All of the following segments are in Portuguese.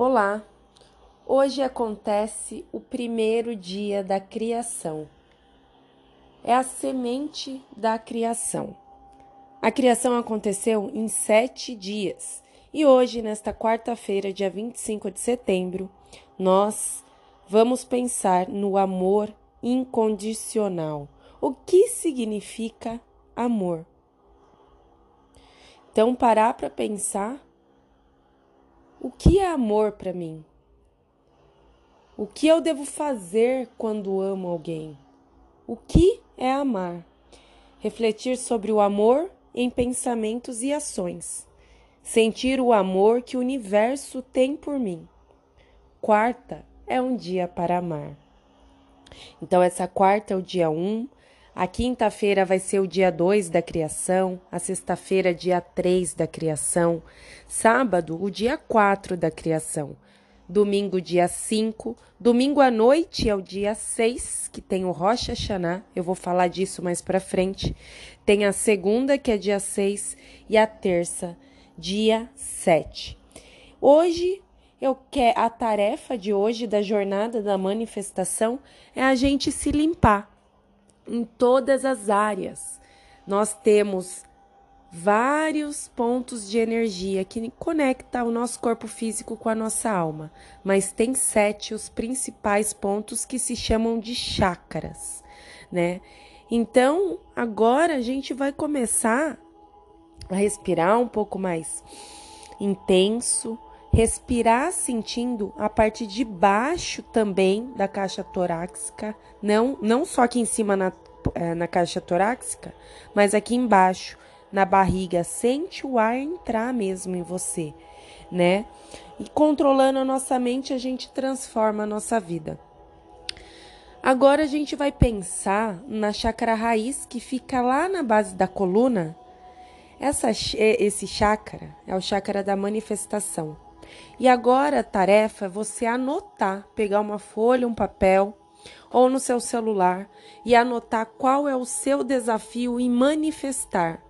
Olá! Hoje acontece o primeiro dia da criação. É a semente da criação. A criação aconteceu em sete dias e hoje, nesta quarta-feira, dia 25 de setembro, nós vamos pensar no amor incondicional. O que significa amor? Então, parar para pensar o que é amor para mim? O que eu devo fazer quando amo alguém? O que é amar? Refletir sobre o amor em pensamentos e ações. Sentir o amor que o universo tem por mim. Quarta é um dia para amar. Então, essa quarta é o dia 1, um, a quinta-feira vai ser o dia 2 da criação, a sexta-feira, dia 3 da criação, sábado, o dia 4 da criação, domingo, dia 5, domingo à noite é o dia 6, que tem o Rocha Xaná, eu vou falar disso mais para frente, tem a segunda, que é dia 6, e a terça, dia 7. Hoje eu quero a tarefa de hoje da jornada da manifestação é a gente se limpar em todas as áreas. Nós temos vários pontos de energia que conecta o nosso corpo físico com a nossa alma, mas tem sete os principais pontos que se chamam de chakras, né? Então, agora a gente vai começar a respirar um pouco mais intenso, respirar sentindo a parte de baixo também da caixa torácica, não, não só aqui em cima na, é, na caixa torácica, mas aqui embaixo, na barriga. Sente o ar entrar mesmo em você, né? E controlando a nossa mente, a gente transforma a nossa vida. Agora a gente vai pensar na chakra raiz que fica lá na base da coluna. Essa, esse chakra é o chakra da manifestação. E agora a tarefa é você anotar, pegar uma folha, um papel ou no seu celular e anotar qual é o seu desafio em manifestar.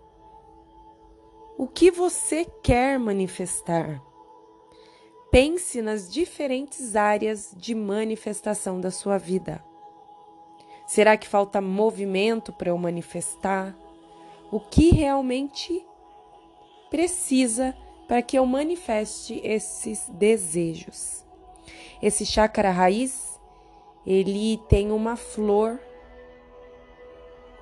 O que você quer manifestar? Pense nas diferentes áreas de manifestação da sua vida. Será que falta movimento para eu manifestar? O que realmente precisa para que eu manifeste esses desejos? Esse chakra raiz ele tem uma flor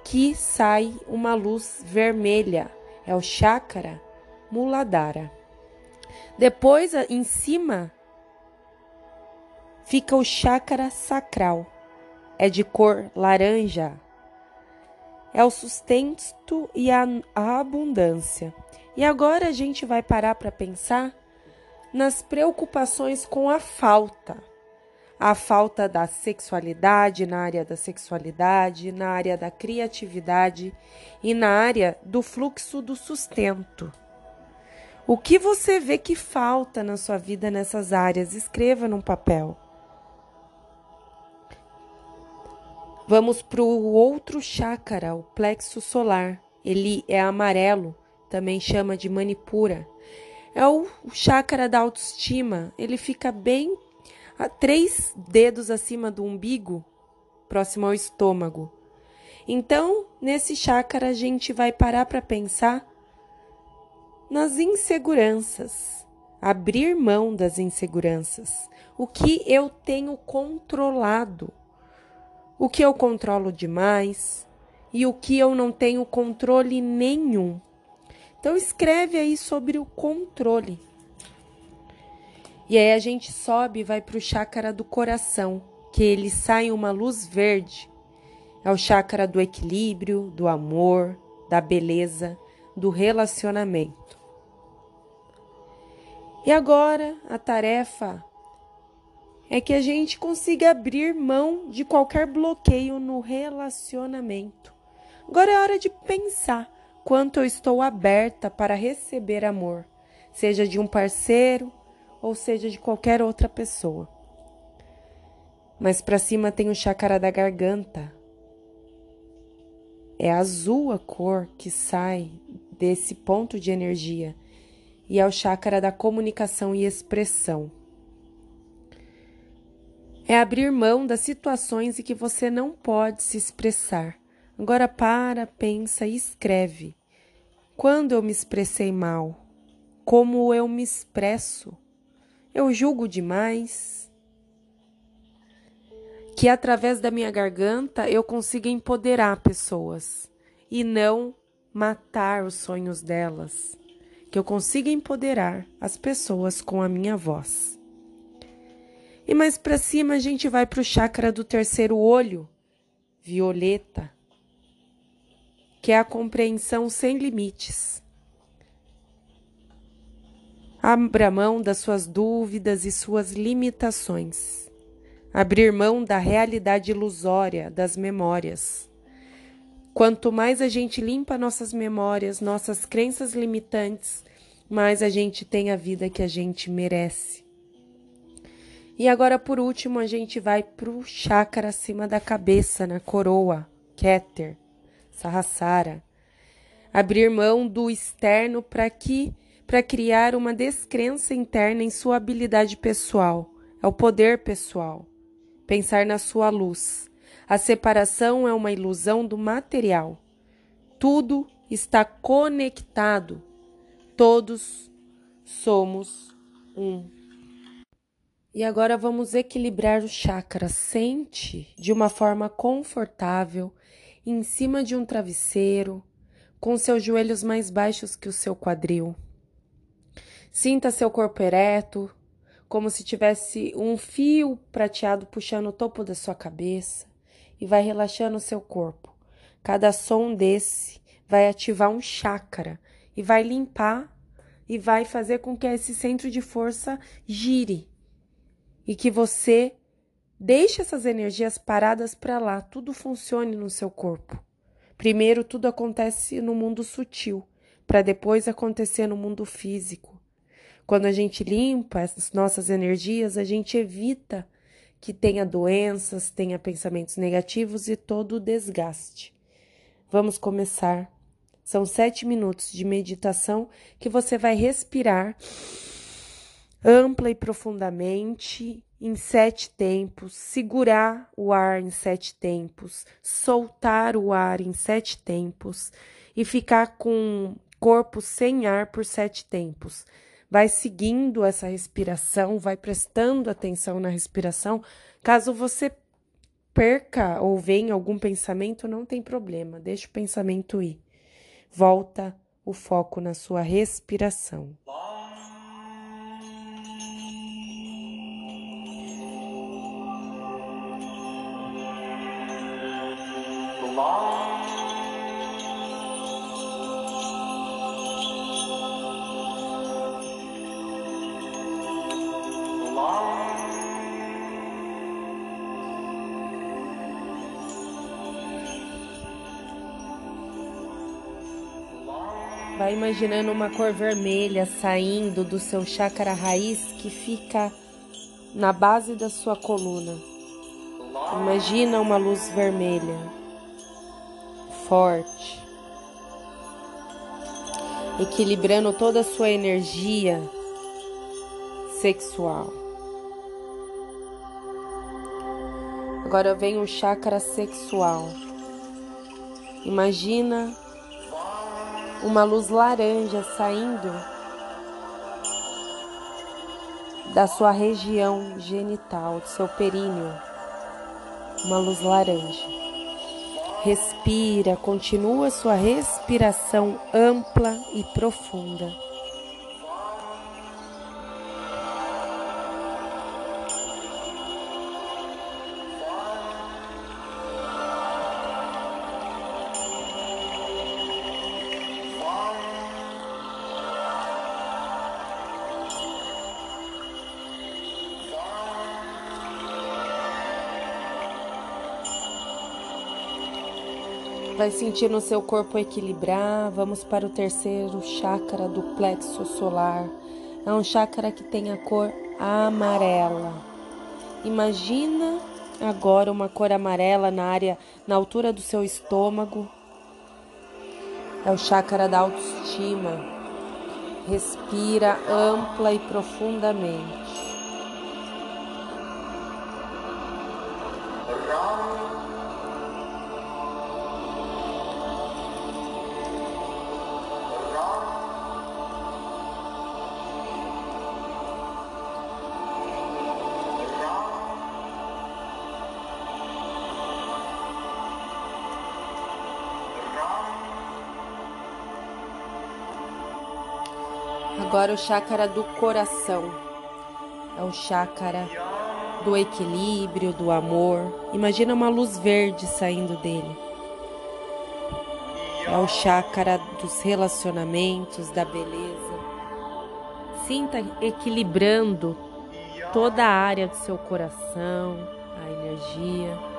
que sai uma luz vermelha. É o chakra Muladhara. Depois, em cima, fica o chakra sacral. É de cor laranja. É o sustento e a abundância. E agora a gente vai parar para pensar nas preocupações com a falta a falta da sexualidade, na área da sexualidade, na área da criatividade e na área do fluxo do sustento. O que você vê que falta na sua vida nessas áreas? Escreva num papel. Vamos para o outro chácara, o plexo solar. Ele é amarelo, também chama de manipura. É o chácara da autoestima. Ele fica bem a três dedos acima do umbigo, próximo ao estômago. Então, nesse chácara, a gente vai parar para pensar nas inseguranças, abrir mão das inseguranças. O que eu tenho controlado, o que eu controlo demais e o que eu não tenho controle nenhum. Então, escreve aí sobre o controle. E aí a gente sobe e vai para o chácara do coração, que ele sai uma luz verde. É o chácara do equilíbrio, do amor, da beleza, do relacionamento. E agora a tarefa é que a gente consiga abrir mão de qualquer bloqueio no relacionamento. Agora é hora de pensar quanto eu estou aberta para receber amor, seja de um parceiro, ou seja de qualquer outra pessoa. Mas para cima tem o chácara da garganta. É azul a cor que sai desse ponto de energia e é o chácara da comunicação e expressão. É abrir mão das situações em que você não pode se expressar. Agora para, pensa e escreve. Quando eu me expressei mal? Como eu me expresso? Eu julgo demais? Que através da minha garganta eu consiga empoderar pessoas e não matar os sonhos delas. Que eu consiga empoderar as pessoas com a minha voz. E mais para cima a gente vai para o chakra do terceiro olho, violeta, que é a compreensão sem limites. Abra mão das suas dúvidas e suas limitações. Abrir mão da realidade ilusória das memórias. Quanto mais a gente limpa nossas memórias, nossas crenças limitantes, mais a gente tem a vida que a gente merece. E agora, por último, a gente vai para o chakra acima da cabeça, na coroa, Keter, Sahasrara. Abrir mão do externo para que para criar uma descrença interna em sua habilidade pessoal, é o poder pessoal. Pensar na sua luz. A separação é uma ilusão do material. Tudo está conectado. Todos somos um. E agora vamos equilibrar o chakra. Sente de uma forma confortável, em cima de um travesseiro, com seus joelhos mais baixos que o seu quadril. Sinta seu corpo ereto, como se tivesse um fio prateado puxando o topo da sua cabeça, e vai relaxando o seu corpo. Cada som desse vai ativar um chakra e vai limpar e vai fazer com que esse centro de força gire e que você deixe essas energias paradas para lá, tudo funcione no seu corpo. Primeiro, tudo acontece no mundo sutil, para depois acontecer no mundo físico. Quando a gente limpa as nossas energias, a gente evita que tenha doenças, tenha pensamentos negativos e todo o desgaste. Vamos começar. São sete minutos de meditação que você vai respirar ampla e profundamente em sete tempos, segurar o ar em sete tempos, soltar o ar em sete tempos e ficar com corpo sem ar por sete tempos. Vai seguindo essa respiração, vai prestando atenção na respiração. Caso você perca ou venha algum pensamento, não tem problema, deixa o pensamento ir. Volta o foco na sua respiração. Vai imaginando uma cor vermelha saindo do seu chakra raiz que fica na base da sua coluna. Imagina uma luz vermelha, forte, equilibrando toda a sua energia sexual. Agora vem o chakra sexual. Imagina uma luz laranja saindo da sua região genital, do seu períneo. Uma luz laranja. Respira, continua sua respiração ampla e profunda. Vai sentindo o seu corpo equilibrar. Vamos para o terceiro chakra do plexo solar. É um chakra que tem a cor amarela. Imagina agora uma cor amarela na área, na altura do seu estômago. É o chakra da autoestima. Respira ampla e profundamente. Agora o chácara do coração. É o chácara do equilíbrio, do amor. Imagina uma luz verde saindo dele. É o chácara dos relacionamentos, da beleza. Sinta equilibrando toda a área do seu coração, a energia.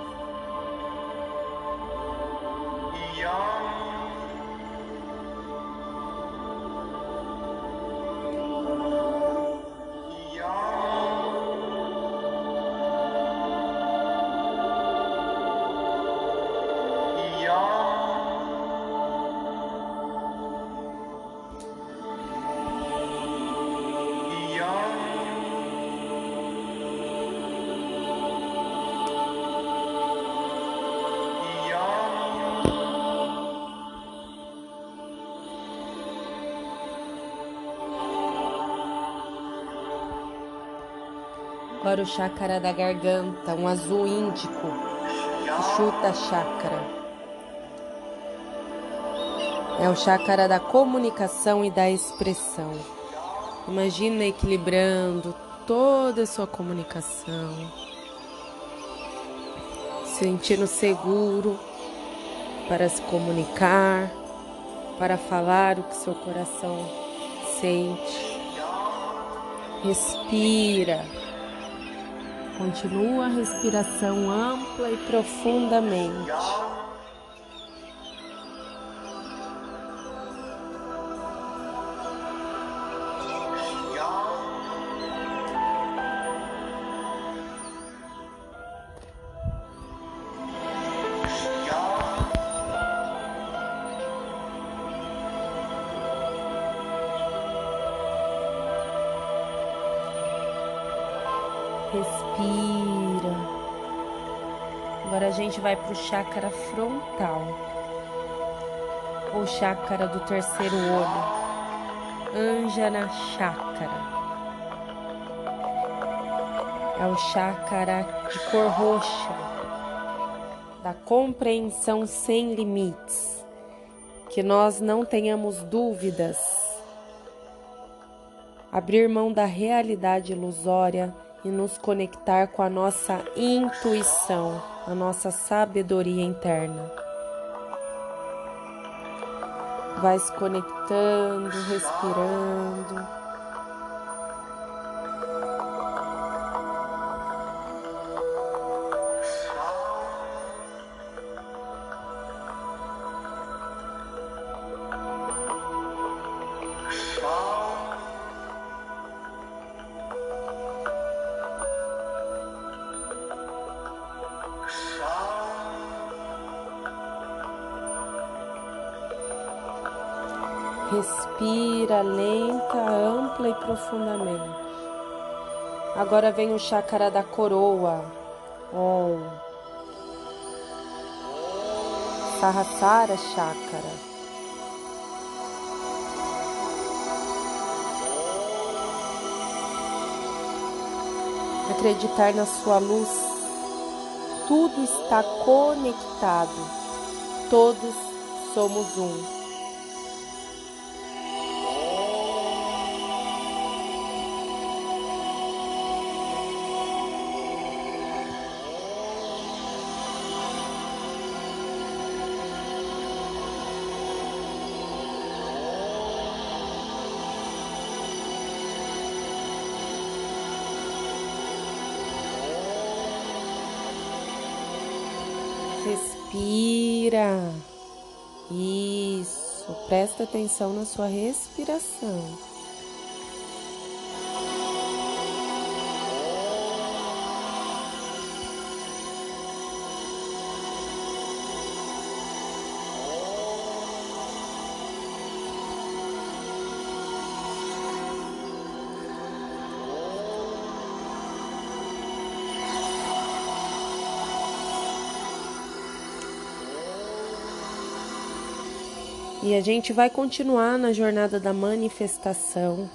Agora o chácara da garganta, um azul índico, chuta chácara. É o chácara da comunicação e da expressão. Imagina equilibrando toda a sua comunicação, sentindo seguro para se comunicar, para falar o que seu coração sente. Respira. Continua a respiração ampla e profundamente. Respira. Agora a gente vai para o chácara frontal, ou chácara do terceiro olho, Anjana Chácara. É o chácara de cor roxa, da compreensão sem limites, que nós não tenhamos dúvidas, abrir mão da realidade ilusória e nos conectar com a nossa intuição, a nossa sabedoria interna. Vai se conectando, respirando. Respira lenta, ampla e profundamente. Agora vem o chácara da coroa. Om. Sahasrara chácara. Acreditar na sua luz. Tudo está conectado. Todos somos um. Respira. Isso. Presta atenção na sua respiração. E a gente vai continuar na jornada da manifestação